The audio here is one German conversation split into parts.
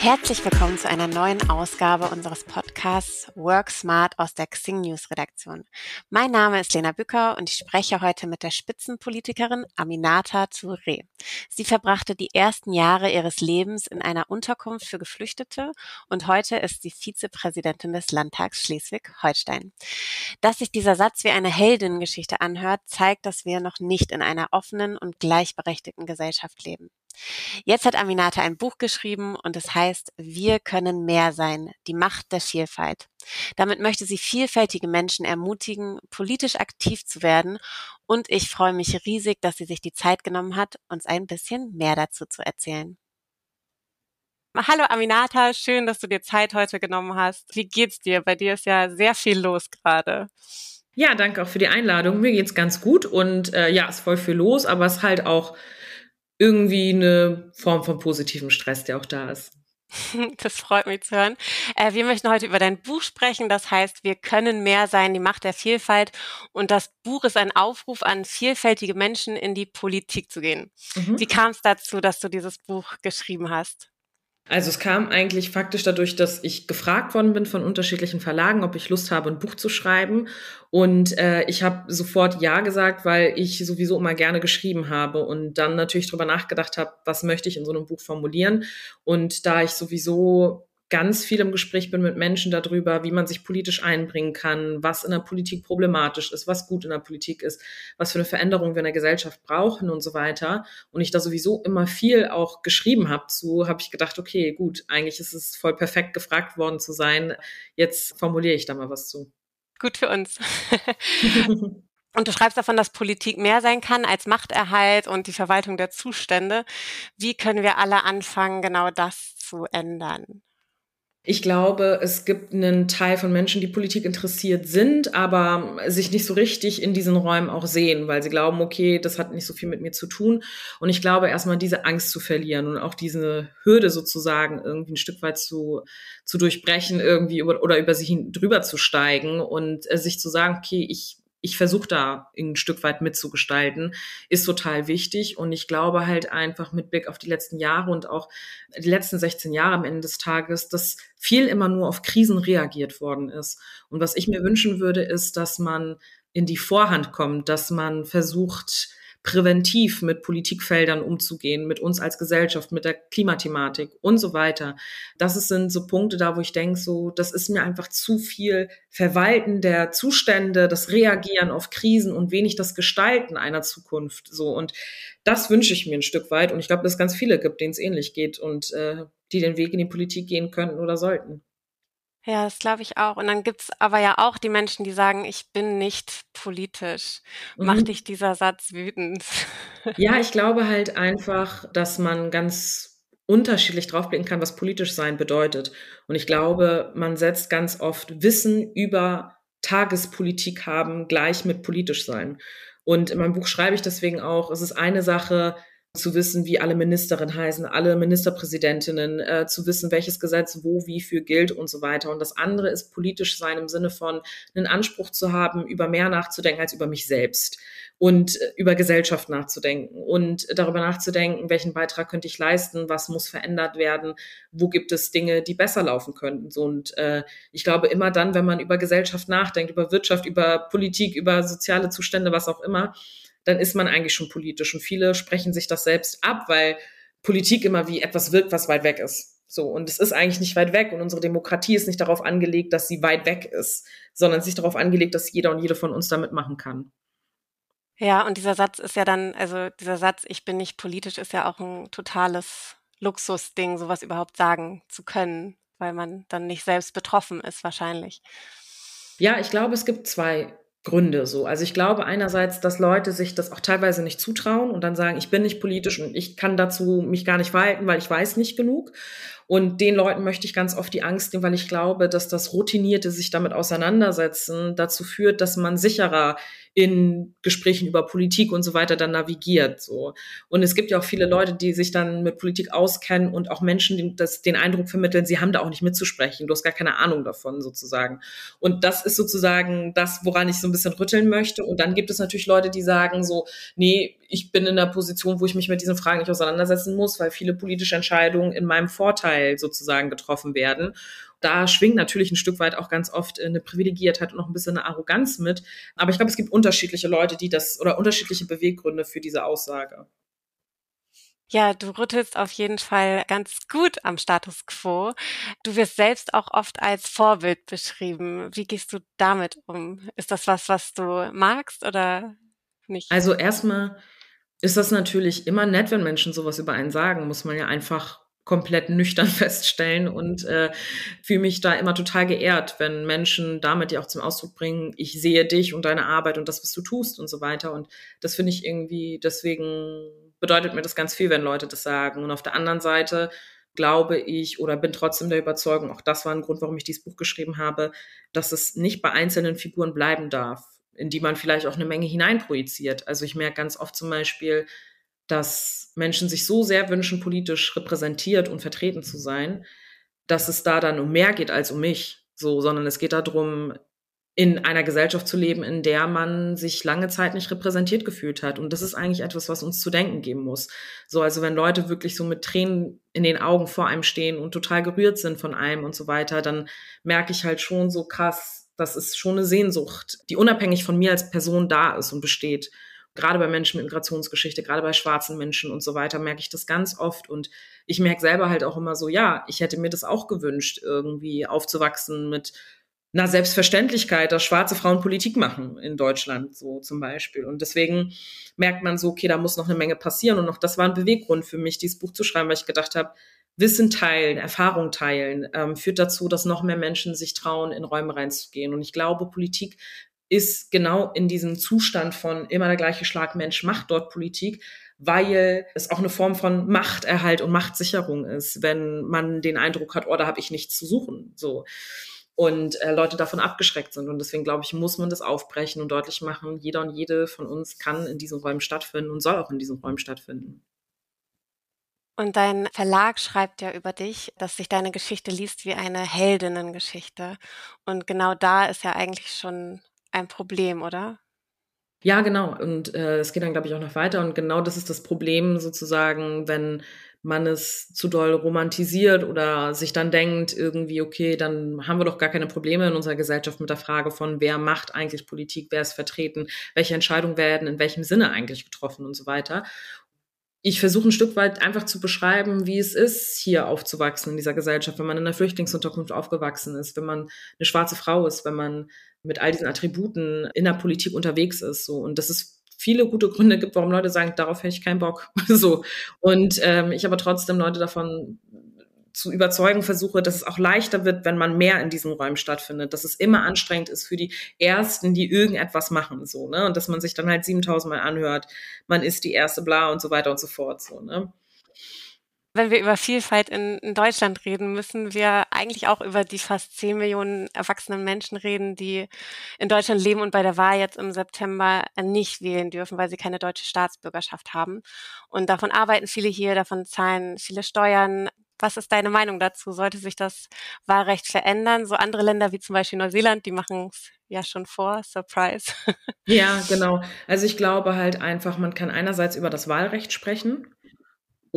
Herzlich willkommen zu einer neuen Ausgabe unseres Podcasts Work Smart aus der Xing News Redaktion. Mein Name ist Lena Bücker und ich spreche heute mit der Spitzenpolitikerin Aminata Touré. Sie verbrachte die ersten Jahre ihres Lebens in einer Unterkunft für Geflüchtete und heute ist sie Vizepräsidentin des Landtags Schleswig-Holstein. Dass sich dieser Satz wie eine Heldinnengeschichte anhört, zeigt, dass wir noch nicht in einer offenen und gleichberechtigten Gesellschaft leben. Jetzt hat Aminata ein Buch geschrieben und es heißt Wir können mehr sein, die Macht der Vielfalt. Damit möchte sie vielfältige Menschen ermutigen, politisch aktiv zu werden und ich freue mich riesig, dass sie sich die Zeit genommen hat, uns ein bisschen mehr dazu zu erzählen. Hallo Aminata, schön, dass du dir Zeit heute genommen hast. Wie geht's dir? Bei dir ist ja sehr viel los gerade. Ja, danke auch für die Einladung. Mir geht's ganz gut und äh, ja, ist voll viel los, aber es ist halt auch irgendwie eine Form von positivem Stress, der auch da ist. Das freut mich zu hören. Äh, wir möchten heute über dein Buch sprechen. Das heißt, wir können mehr sein, die Macht der Vielfalt. Und das Buch ist ein Aufruf an vielfältige Menschen, in die Politik zu gehen. Mhm. Wie kam es dazu, dass du dieses Buch geschrieben hast? Also es kam eigentlich faktisch dadurch, dass ich gefragt worden bin von unterschiedlichen Verlagen, ob ich Lust habe, ein Buch zu schreiben. Und äh, ich habe sofort Ja gesagt, weil ich sowieso immer gerne geschrieben habe und dann natürlich drüber nachgedacht habe, was möchte ich in so einem Buch formulieren. Und da ich sowieso ganz viel im Gespräch bin mit Menschen darüber, wie man sich politisch einbringen kann, was in der Politik problematisch ist, was gut in der Politik ist, was für eine Veränderung wir in der Gesellschaft brauchen und so weiter. Und ich da sowieso immer viel auch geschrieben habe zu, habe ich gedacht, okay, gut, eigentlich ist es voll perfekt gefragt worden zu sein. Jetzt formuliere ich da mal was zu. Gut für uns. Und du schreibst davon, dass Politik mehr sein kann als Machterhalt und die Verwaltung der Zustände. Wie können wir alle anfangen, genau das zu ändern? Ich glaube, es gibt einen Teil von Menschen, die Politik interessiert sind, aber sich nicht so richtig in diesen Räumen auch sehen, weil sie glauben, okay, das hat nicht so viel mit mir zu tun. Und ich glaube, erstmal diese Angst zu verlieren und auch diese Hürde sozusagen irgendwie ein Stück weit zu, zu durchbrechen, irgendwie über, oder über sich drüber zu steigen und äh, sich zu sagen, okay, ich ich versuche da ein Stück weit mitzugestalten, ist total wichtig. Und ich glaube halt einfach mit Blick auf die letzten Jahre und auch die letzten 16 Jahre am Ende des Tages, dass viel immer nur auf Krisen reagiert worden ist. Und was ich mir wünschen würde, ist, dass man in die Vorhand kommt, dass man versucht, präventiv mit Politikfeldern umzugehen, mit uns als Gesellschaft, mit der Klimathematik und so weiter. Das sind so Punkte da, wo ich denke, so, das ist mir einfach zu viel Verwalten der Zustände, das Reagieren auf Krisen und wenig das Gestalten einer Zukunft. So und das wünsche ich mir ein Stück weit und ich glaube, dass es ganz viele gibt, denen es ähnlich geht und äh, die den Weg in die Politik gehen könnten oder sollten. Ja, das glaube ich auch. Und dann gibt's aber ja auch die Menschen, die sagen, ich bin nicht politisch. Macht mhm. dich dieser Satz wütend? Ja, ich glaube halt einfach, dass man ganz unterschiedlich draufblicken kann, was politisch sein bedeutet. Und ich glaube, man setzt ganz oft Wissen über Tagespolitik haben gleich mit politisch sein. Und in meinem Buch schreibe ich deswegen auch, es ist eine Sache, zu wissen, wie alle Ministerinnen heißen, alle Ministerpräsidentinnen, äh, zu wissen, welches Gesetz wo, wie für gilt und so weiter. Und das andere ist politisch sein im Sinne von einen Anspruch zu haben, über mehr nachzudenken als über mich selbst und äh, über Gesellschaft nachzudenken und darüber nachzudenken, welchen Beitrag könnte ich leisten, was muss verändert werden, wo gibt es Dinge, die besser laufen könnten. So, und äh, ich glaube, immer dann, wenn man über Gesellschaft nachdenkt, über Wirtschaft, über Politik, über soziale Zustände, was auch immer, dann ist man eigentlich schon politisch. Und viele sprechen sich das selbst ab, weil Politik immer wie etwas wirkt, was weit weg ist. So, und es ist eigentlich nicht weit weg und unsere Demokratie ist nicht darauf angelegt, dass sie weit weg ist, sondern sich darauf angelegt, dass jeder und jede von uns damit machen kann. Ja, und dieser Satz ist ja dann, also dieser Satz, ich bin nicht politisch, ist ja auch ein totales Luxusding, sowas überhaupt sagen zu können, weil man dann nicht selbst betroffen ist, wahrscheinlich. Ja, ich glaube, es gibt zwei Gründe so. Also ich glaube einerseits, dass Leute sich das auch teilweise nicht zutrauen und dann sagen, ich bin nicht politisch und ich kann dazu mich gar nicht verhalten, weil ich weiß nicht genug. Und den Leuten möchte ich ganz oft die Angst nehmen, weil ich glaube, dass das routinierte sich damit auseinandersetzen dazu führt, dass man sicherer in Gesprächen über Politik und so weiter dann navigiert. So. Und es gibt ja auch viele Leute, die sich dann mit Politik auskennen und auch Menschen, die das, den Eindruck vermitteln, sie haben da auch nicht mitzusprechen. Du hast gar keine Ahnung davon sozusagen. Und das ist sozusagen das, woran ich so ein bisschen rütteln möchte. Und dann gibt es natürlich Leute, die sagen so, nee, ich bin in der Position, wo ich mich mit diesen Fragen nicht auseinandersetzen muss, weil viele politische Entscheidungen in meinem Vorteil sozusagen getroffen werden. Da schwingt natürlich ein Stück weit auch ganz oft eine Privilegiertheit und noch ein bisschen eine Arroganz mit. Aber ich glaube, es gibt unterschiedliche Leute, die das oder unterschiedliche Beweggründe für diese Aussage. Ja, du rüttelst auf jeden Fall ganz gut am Status quo. Du wirst selbst auch oft als Vorbild beschrieben. Wie gehst du damit um? Ist das was, was du magst oder nicht? Also erstmal ist das natürlich immer nett, wenn Menschen sowas über einen sagen, muss man ja einfach komplett nüchtern feststellen und äh, fühle mich da immer total geehrt, wenn Menschen damit ja auch zum Ausdruck bringen, ich sehe dich und deine Arbeit und das, was du tust und so weiter. Und das finde ich irgendwie deswegen bedeutet mir das ganz viel, wenn Leute das sagen. Und auf der anderen Seite glaube ich oder bin trotzdem der Überzeugung, auch das war ein Grund, warum ich dieses Buch geschrieben habe, dass es nicht bei einzelnen Figuren bleiben darf, in die man vielleicht auch eine Menge hineinprojiziert. Also ich merke ganz oft zum Beispiel, dass Menschen sich so sehr wünschen, politisch repräsentiert und vertreten zu sein, dass es da dann um mehr geht als um mich. So, sondern es geht darum, in einer Gesellschaft zu leben, in der man sich lange Zeit nicht repräsentiert gefühlt hat. Und das ist eigentlich etwas, was uns zu denken geben muss. So, also wenn Leute wirklich so mit Tränen in den Augen vor einem stehen und total gerührt sind von einem und so weiter, dann merke ich halt schon so krass, das ist schon eine Sehnsucht, die unabhängig von mir als Person da ist und besteht. Gerade bei Menschen mit Migrationsgeschichte, gerade bei schwarzen Menschen und so weiter, merke ich das ganz oft. Und ich merke selber halt auch immer so, ja, ich hätte mir das auch gewünscht, irgendwie aufzuwachsen mit einer Selbstverständlichkeit, dass schwarze Frauen Politik machen in Deutschland, so zum Beispiel. Und deswegen merkt man so, okay, da muss noch eine Menge passieren. Und noch das war ein Beweggrund für mich, dieses Buch zu schreiben, weil ich gedacht habe, Wissen teilen, Erfahrung teilen, ähm, führt dazu, dass noch mehr Menschen sich trauen, in Räume reinzugehen. Und ich glaube, Politik ist genau in diesem Zustand von immer der gleiche Schlag Mensch macht dort Politik, weil es auch eine Form von Machterhalt und Machtsicherung ist, wenn man den Eindruck hat, oh, da habe ich nichts zu suchen. So und äh, Leute davon abgeschreckt sind. Und deswegen glaube ich, muss man das aufbrechen und deutlich machen, jeder und jede von uns kann in diesen Räumen stattfinden und soll auch in diesen Räumen stattfinden. Und dein Verlag schreibt ja über dich, dass sich deine Geschichte liest wie eine Heldinnengeschichte. Und genau da ist ja eigentlich schon ein Problem, oder? Ja, genau. Und äh, es geht dann, glaube ich, auch noch weiter. Und genau das ist das Problem sozusagen, wenn man es zu doll romantisiert oder sich dann denkt, irgendwie, okay, dann haben wir doch gar keine Probleme in unserer Gesellschaft mit der Frage von, wer macht eigentlich Politik, wer ist vertreten, welche Entscheidungen werden in welchem Sinne eigentlich getroffen und so weiter. Ich versuche ein Stück weit einfach zu beschreiben, wie es ist, hier aufzuwachsen in dieser Gesellschaft, wenn man in einer Flüchtlingsunterkunft aufgewachsen ist, wenn man eine schwarze Frau ist, wenn man mit all diesen Attributen in der Politik unterwegs ist. So. Und das ist viele gute Gründe gibt, warum Leute sagen, darauf hätte ich keinen Bock. so. Und ähm, ich aber trotzdem Leute davon zu überzeugen versuche, dass es auch leichter wird, wenn man mehr in diesen Räumen stattfindet, dass es immer anstrengend ist für die Ersten, die irgendetwas machen, so, ne, und dass man sich dann halt 7000 Mal anhört, man ist die Erste, bla, und so weiter und so fort, so, ne wenn wir über Vielfalt in, in, Deutschland reden, müssen wir eigentlich auch über die fast 10 Millionen erwachsenen Menschen reden, die in Deutschland leben und bei der Wahl jetzt im September nicht wählen dürfen, weil sie keine deutsche Staatsbürgerschaft haben. Und davon arbeiten viele hier, davon zahlen viele Steuern. Was ist deine Meinung dazu? Sollte sich das Wahlrecht verändern? So andere Länder wie zum Beispiel Neuseeland, die machen es ja schon vor. Surprise. Ja, genau. Also ich glaube halt einfach, man kann einerseits über das Wahlrecht sprechen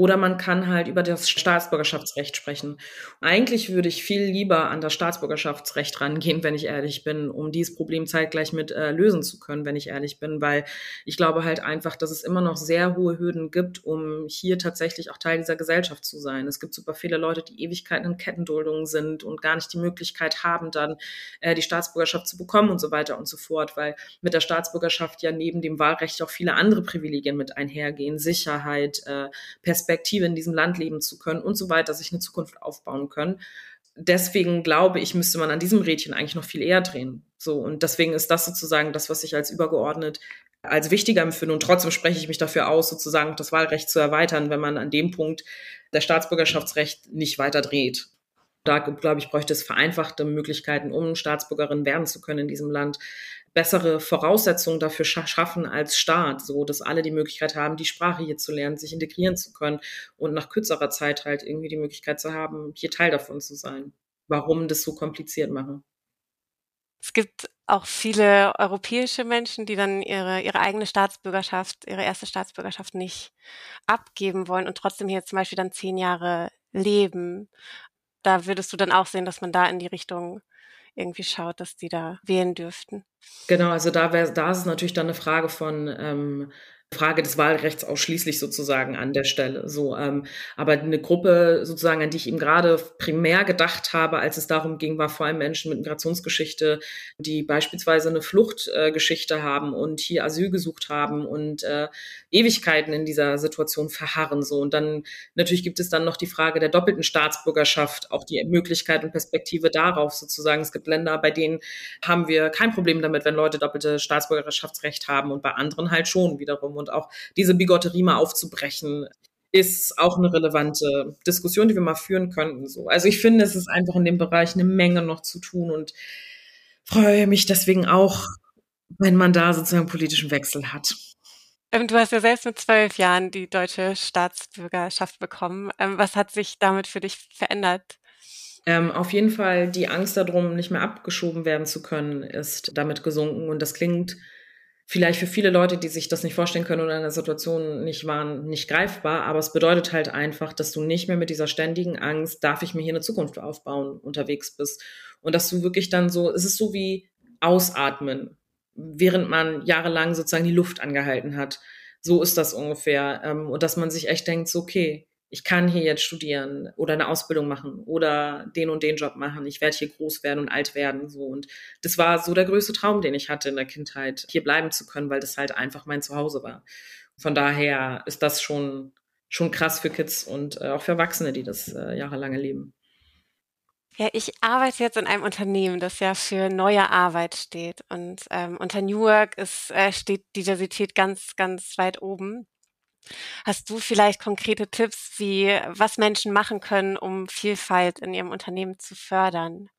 oder man kann halt über das Staatsbürgerschaftsrecht sprechen. Eigentlich würde ich viel lieber an das Staatsbürgerschaftsrecht rangehen, wenn ich ehrlich bin, um dieses Problem zeitgleich mit äh, lösen zu können, wenn ich ehrlich bin, weil ich glaube halt einfach, dass es immer noch sehr hohe Hürden gibt, um hier tatsächlich auch Teil dieser Gesellschaft zu sein. Es gibt super viele Leute, die Ewigkeiten in Kettenduldungen sind und gar nicht die Möglichkeit haben, dann äh, die Staatsbürgerschaft zu bekommen und so weiter und so fort, weil mit der Staatsbürgerschaft ja neben dem Wahlrecht auch viele andere Privilegien mit einhergehen, Sicherheit, äh, Perspektive in diesem Land leben zu können und so weiter, sich eine Zukunft aufbauen können. Deswegen glaube ich, müsste man an diesem Rädchen eigentlich noch viel eher drehen. So, und deswegen ist das sozusagen das, was ich als übergeordnet als wichtiger empfinde. Und trotzdem spreche ich mich dafür aus, sozusagen das Wahlrecht zu erweitern, wenn man an dem Punkt der Staatsbürgerschaftsrecht nicht weiter dreht. Da, glaube ich, bräuchte es vereinfachte Möglichkeiten, um Staatsbürgerin werden zu können in diesem Land bessere Voraussetzungen dafür schaffen als Staat, so dass alle die Möglichkeit haben, die Sprache hier zu lernen, sich integrieren zu können und nach kürzerer Zeit halt irgendwie die Möglichkeit zu haben, hier Teil davon zu sein. Warum das so kompliziert machen? Es gibt auch viele europäische Menschen, die dann ihre, ihre eigene Staatsbürgerschaft, ihre erste Staatsbürgerschaft nicht abgeben wollen und trotzdem hier zum Beispiel dann zehn Jahre leben. Da würdest du dann auch sehen, dass man da in die Richtung irgendwie schaut, dass die da wählen dürften. Genau, also da wäre, da ist es natürlich dann eine Frage von ähm, Frage des Wahlrechts ausschließlich sozusagen an der Stelle. So, ähm, aber eine Gruppe sozusagen, an die ich eben gerade primär gedacht habe, als es darum ging, war vor allem Menschen mit Migrationsgeschichte, die beispielsweise eine Fluchtgeschichte äh, haben und hier Asyl gesucht haben und äh, Ewigkeiten in dieser Situation verharren. So und dann natürlich gibt es dann noch die Frage der doppelten Staatsbürgerschaft, auch die Möglichkeit und Perspektive darauf sozusagen. Es gibt Länder, bei denen haben wir kein Problem damit, wenn Leute doppelte Staatsbürgerschaftsrecht haben und bei anderen halt schon wiederum und auch diese Bigotterie mal aufzubrechen, ist auch eine relevante Diskussion, die wir mal führen könnten. So. Also ich finde, es ist einfach in dem Bereich eine Menge noch zu tun und freue mich deswegen auch, wenn man da sozusagen politischen Wechsel hat. Ähm, du hast ja selbst mit zwölf Jahren die deutsche Staatsbürgerschaft bekommen. Ähm, was hat sich damit für dich verändert? Ähm, auf jeden Fall die Angst darum, nicht mehr abgeschoben werden zu können, ist damit gesunken. Und das klingt vielleicht für viele Leute, die sich das nicht vorstellen können oder in der Situation nicht waren, nicht greifbar. Aber es bedeutet halt einfach, dass du nicht mehr mit dieser ständigen Angst, darf ich mir hier eine Zukunft aufbauen, unterwegs bist. Und dass du wirklich dann so, es ist so wie ausatmen, während man jahrelang sozusagen die Luft angehalten hat. So ist das ungefähr. Ähm, und dass man sich echt denkt, so, okay, ich kann hier jetzt studieren oder eine Ausbildung machen oder den und den Job machen. Ich werde hier groß werden und alt werden. So. Und das war so der größte Traum, den ich hatte in der Kindheit, hier bleiben zu können, weil das halt einfach mein Zuhause war. Von daher ist das schon, schon krass für Kids und äh, auch für Erwachsene, die das äh, jahrelang erleben. Ja, ich arbeite jetzt in einem Unternehmen, das ja für neue Arbeit steht. Und ähm, unter New Work ist, äh, steht Diversität ganz, ganz weit oben. Hast du vielleicht konkrete Tipps, wie was Menschen machen können, um Vielfalt in ihrem Unternehmen zu fördern?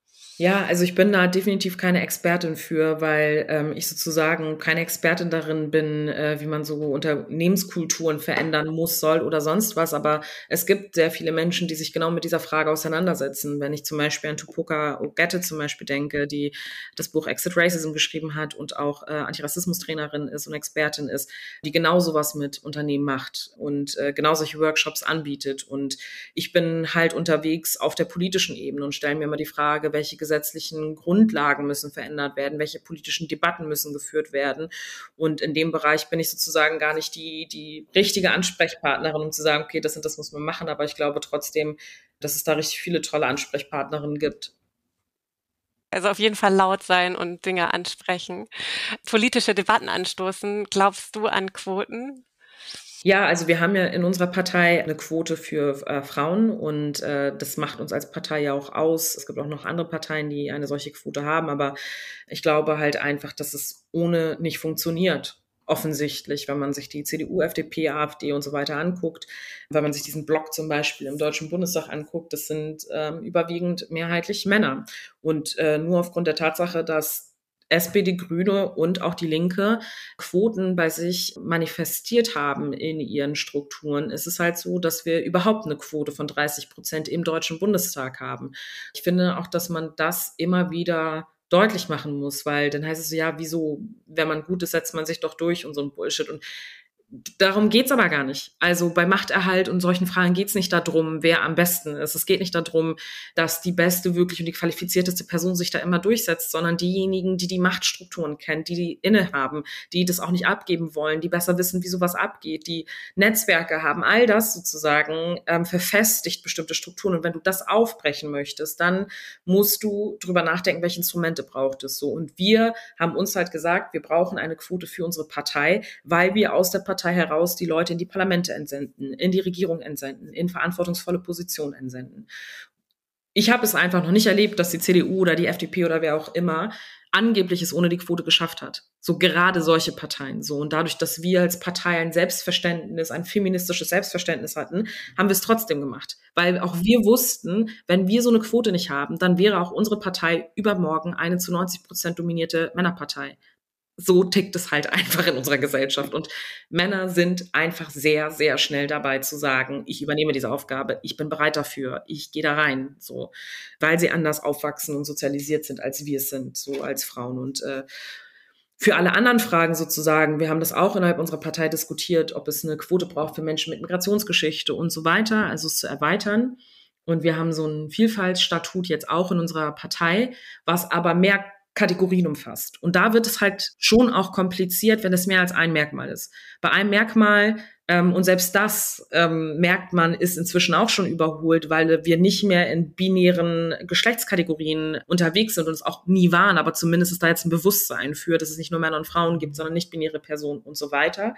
Ja, also ich bin da definitiv keine Expertin für, weil ähm, ich sozusagen keine Expertin darin bin, äh, wie man so Unternehmenskulturen verändern muss, soll oder sonst was. Aber es gibt sehr viele Menschen, die sich genau mit dieser Frage auseinandersetzen. Wenn ich zum Beispiel an Tupoka Ogette zum Beispiel denke, die das Buch Exit Racism geschrieben hat und auch äh, Antirassismus-Trainerin ist und Expertin ist, die genau sowas mit Unternehmen macht und äh, genau solche Workshops anbietet. Und ich bin halt unterwegs auf der politischen Ebene und stelle mir immer die Frage, welche gesetzlichen Grundlagen müssen verändert werden, welche politischen Debatten müssen geführt werden. Und in dem Bereich bin ich sozusagen gar nicht die, die richtige Ansprechpartnerin, um zu sagen, okay, das und das muss man machen. Aber ich glaube trotzdem, dass es da richtig viele tolle Ansprechpartnerinnen gibt. Also auf jeden Fall laut sein und Dinge ansprechen. Politische Debatten anstoßen. Glaubst du an Quoten? Ja, also wir haben ja in unserer Partei eine Quote für äh, Frauen und äh, das macht uns als Partei ja auch aus. Es gibt auch noch andere Parteien, die eine solche Quote haben, aber ich glaube halt einfach, dass es ohne nicht funktioniert. Offensichtlich, wenn man sich die CDU, FDP, AfD und so weiter anguckt, wenn man sich diesen Block zum Beispiel im Deutschen Bundestag anguckt, das sind ähm, überwiegend mehrheitlich Männer. Und äh, nur aufgrund der Tatsache, dass SPD, Grüne und auch die Linke Quoten bei sich manifestiert haben in ihren Strukturen, ist es halt so, dass wir überhaupt eine Quote von 30 Prozent im Deutschen Bundestag haben. Ich finde auch, dass man das immer wieder deutlich machen muss, weil dann heißt es ja, wieso, wenn man gut ist, setzt man sich doch durch und so ein Bullshit. Und Darum geht's aber gar nicht. Also bei Machterhalt und solchen Fragen geht's nicht darum, wer am besten ist. Es geht nicht darum, dass die beste wirklich und die qualifizierteste Person sich da immer durchsetzt, sondern diejenigen, die die Machtstrukturen kennen, die die innehaben, die das auch nicht abgeben wollen, die besser wissen, wie sowas abgeht, die Netzwerke haben, all das sozusagen ähm, verfestigt bestimmte Strukturen. Und wenn du das aufbrechen möchtest, dann musst du drüber nachdenken, welche Instrumente braucht es so. Und wir haben uns halt gesagt, wir brauchen eine Quote für unsere Partei, weil wir aus der Partei Partei heraus die Leute in die Parlamente entsenden, in die Regierung entsenden, in verantwortungsvolle Positionen entsenden. Ich habe es einfach noch nicht erlebt, dass die CDU oder die FDP oder wer auch immer angeblich es ohne die Quote geschafft hat. So gerade solche Parteien. So und dadurch, dass wir als Partei ein Selbstverständnis, ein feministisches Selbstverständnis hatten, haben wir es trotzdem gemacht, weil auch wir wussten, wenn wir so eine Quote nicht haben, dann wäre auch unsere Partei übermorgen eine zu 90 Prozent dominierte Männerpartei so tickt es halt einfach in unserer Gesellschaft. Und Männer sind einfach sehr, sehr schnell dabei zu sagen, ich übernehme diese Aufgabe, ich bin bereit dafür, ich gehe da rein, so, weil sie anders aufwachsen und sozialisiert sind, als wir es sind, so als Frauen. Und äh, für alle anderen Fragen sozusagen, wir haben das auch innerhalb unserer Partei diskutiert, ob es eine Quote braucht für Menschen mit Migrationsgeschichte und so weiter, also es zu erweitern. Und wir haben so ein Vielfaltsstatut jetzt auch in unserer Partei, was aber mehr Kategorien umfasst. Und da wird es halt schon auch kompliziert, wenn es mehr als ein Merkmal ist. Bei einem Merkmal, ähm, und selbst das ähm, merkt man, ist inzwischen auch schon überholt, weil wir nicht mehr in binären Geschlechtskategorien unterwegs sind und es auch nie waren, aber zumindest ist da jetzt ein Bewusstsein für, dass es nicht nur Männer und Frauen gibt, sondern nicht binäre Personen und so weiter.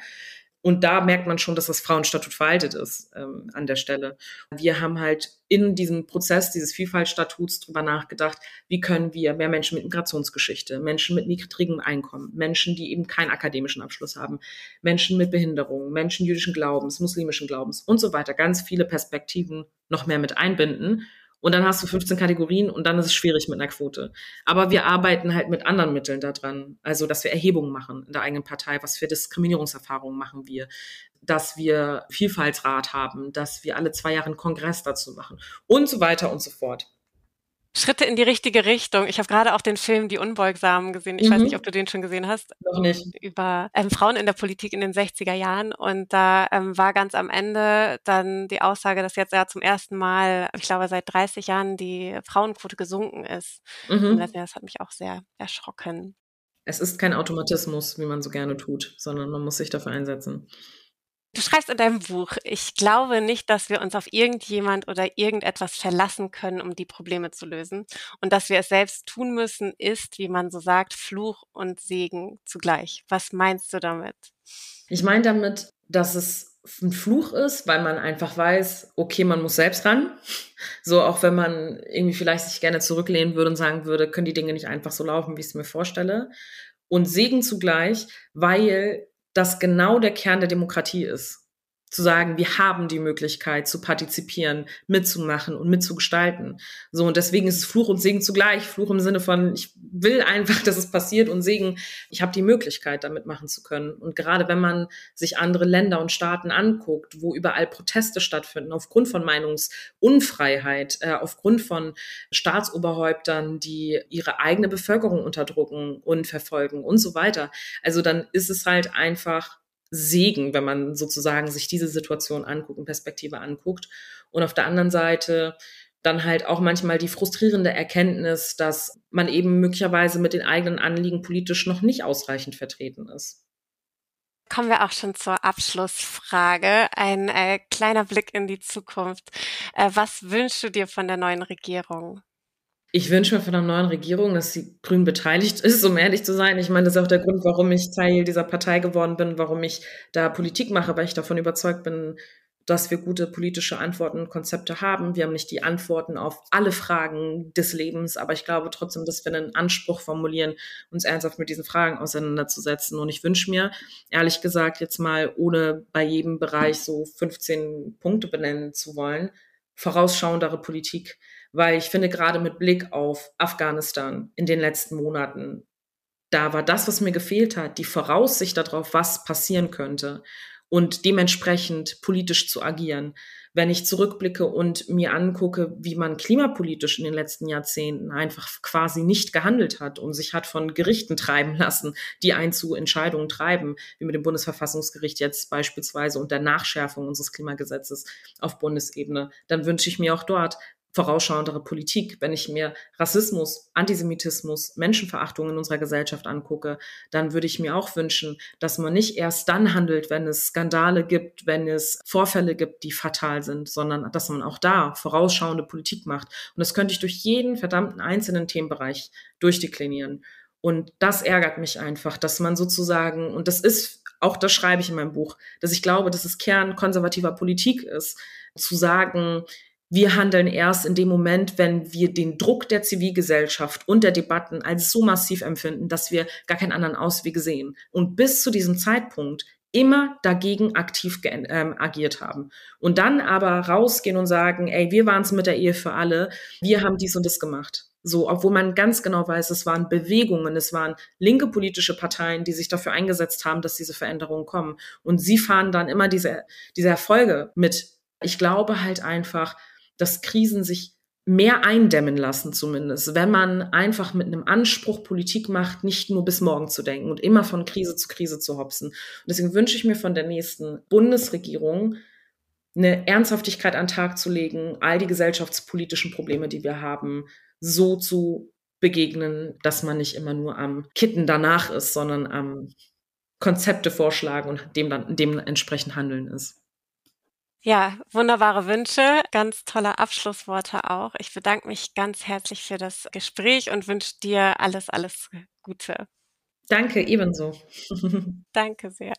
Und da merkt man schon, dass das Frauenstatut veraltet ist ähm, an der Stelle. Wir haben halt in diesem Prozess dieses Vielfaltstatuts drüber nachgedacht, wie können wir mehr Menschen mit Migrationsgeschichte, Menschen mit niedrigem Einkommen, Menschen, die eben keinen akademischen Abschluss haben, Menschen mit Behinderung, Menschen jüdischen Glaubens, muslimischen Glaubens und so weiter, ganz viele Perspektiven noch mehr mit einbinden und dann hast du 15 Kategorien und dann ist es schwierig mit einer Quote. Aber wir arbeiten halt mit anderen Mitteln daran. Also, dass wir Erhebungen machen in der eigenen Partei. Was für Diskriminierungserfahrungen machen wir? Dass wir Vielfaltsrat haben, dass wir alle zwei Jahre einen Kongress dazu machen und so weiter und so fort. Schritte in die richtige Richtung. Ich habe gerade auch den Film Die Unbeugsamen gesehen. Ich mhm. weiß nicht, ob du den schon gesehen hast. Noch nicht. Über ähm, Frauen in der Politik in den 60er Jahren. Und da ähm, war ganz am Ende dann die Aussage, dass jetzt ja zum ersten Mal, ich glaube, seit 30 Jahren die Frauenquote gesunken ist. Mhm. Das hat mich auch sehr erschrocken. Es ist kein Automatismus, wie man so gerne tut, sondern man muss sich dafür einsetzen. Du schreibst in deinem Buch, ich glaube nicht, dass wir uns auf irgendjemand oder irgendetwas verlassen können, um die Probleme zu lösen. Und dass wir es selbst tun müssen, ist, wie man so sagt, Fluch und Segen zugleich. Was meinst du damit? Ich meine damit, dass es ein Fluch ist, weil man einfach weiß, okay, man muss selbst ran. So, auch wenn man irgendwie vielleicht sich gerne zurücklehnen würde und sagen würde, können die Dinge nicht einfach so laufen, wie ich es mir vorstelle. Und Segen zugleich, weil das genau der Kern der Demokratie ist. Zu sagen, wir haben die Möglichkeit zu partizipieren, mitzumachen und mitzugestalten. So, und deswegen ist es Fluch und Segen zugleich. Fluch im Sinne von, ich will einfach, dass es passiert und Segen, ich habe die Möglichkeit, damit machen zu können. Und gerade wenn man sich andere Länder und Staaten anguckt, wo überall Proteste stattfinden, aufgrund von Meinungsunfreiheit, äh, aufgrund von Staatsoberhäuptern, die ihre eigene Bevölkerung unterdrücken und verfolgen und so weiter. Also dann ist es halt einfach Segen, wenn man sozusagen sich diese Situation anguckt und Perspektive anguckt. Und auf der anderen Seite dann halt auch manchmal die frustrierende Erkenntnis, dass man eben möglicherweise mit den eigenen Anliegen politisch noch nicht ausreichend vertreten ist. Kommen wir auch schon zur Abschlussfrage. Ein äh, kleiner Blick in die Zukunft. Äh, was wünschst du dir von der neuen Regierung? Ich wünsche mir von der neuen Regierung, dass sie grün beteiligt ist, um ehrlich zu sein. Ich meine, das ist auch der Grund, warum ich Teil dieser Partei geworden bin, warum ich da Politik mache, weil ich davon überzeugt bin, dass wir gute politische Antworten und Konzepte haben. Wir haben nicht die Antworten auf alle Fragen des Lebens, aber ich glaube trotzdem, dass wir einen Anspruch formulieren, uns ernsthaft mit diesen Fragen auseinanderzusetzen. Und ich wünsche mir, ehrlich gesagt, jetzt mal, ohne bei jedem Bereich so 15 Punkte benennen zu wollen, vorausschauendere Politik weil ich finde, gerade mit Blick auf Afghanistan in den letzten Monaten, da war das, was mir gefehlt hat, die Voraussicht darauf, was passieren könnte und dementsprechend politisch zu agieren. Wenn ich zurückblicke und mir angucke, wie man klimapolitisch in den letzten Jahrzehnten einfach quasi nicht gehandelt hat und sich hat von Gerichten treiben lassen, die einen zu Entscheidungen treiben, wie mit dem Bundesverfassungsgericht jetzt beispielsweise und der Nachschärfung unseres Klimagesetzes auf Bundesebene, dann wünsche ich mir auch dort vorausschauendere Politik. Wenn ich mir Rassismus, Antisemitismus, Menschenverachtung in unserer Gesellschaft angucke, dann würde ich mir auch wünschen, dass man nicht erst dann handelt, wenn es Skandale gibt, wenn es Vorfälle gibt, die fatal sind, sondern dass man auch da vorausschauende Politik macht. Und das könnte ich durch jeden verdammten einzelnen Themenbereich durchdeklinieren. Und das ärgert mich einfach, dass man sozusagen, und das ist, auch das schreibe ich in meinem Buch, dass ich glaube, dass es Kern konservativer Politik ist, zu sagen, wir handeln erst in dem Moment, wenn wir den Druck der Zivilgesellschaft und der Debatten als so massiv empfinden, dass wir gar keinen anderen Ausweg sehen. Und bis zu diesem Zeitpunkt immer dagegen aktiv ähm, agiert haben. Und dann aber rausgehen und sagen, ey, wir waren es mit der Ehe für alle, wir haben dies und das gemacht. So, obwohl man ganz genau weiß, es waren Bewegungen, es waren linke politische Parteien, die sich dafür eingesetzt haben, dass diese Veränderungen kommen. Und sie fahren dann immer diese, diese Erfolge mit. Ich glaube halt einfach, dass Krisen sich mehr eindämmen lassen zumindest, wenn man einfach mit einem Anspruch Politik macht, nicht nur bis morgen zu denken und immer von Krise zu Krise zu hopsen. Und deswegen wünsche ich mir von der nächsten Bundesregierung eine Ernsthaftigkeit an den Tag zu legen, all die gesellschaftspolitischen Probleme, die wir haben, so zu begegnen, dass man nicht immer nur am Kitten danach ist, sondern am Konzepte vorschlagen und dem dann dementsprechend handeln ist. Ja, wunderbare Wünsche, ganz tolle Abschlussworte auch. Ich bedanke mich ganz herzlich für das Gespräch und wünsche dir alles, alles Gute. Danke, ebenso. Danke sehr.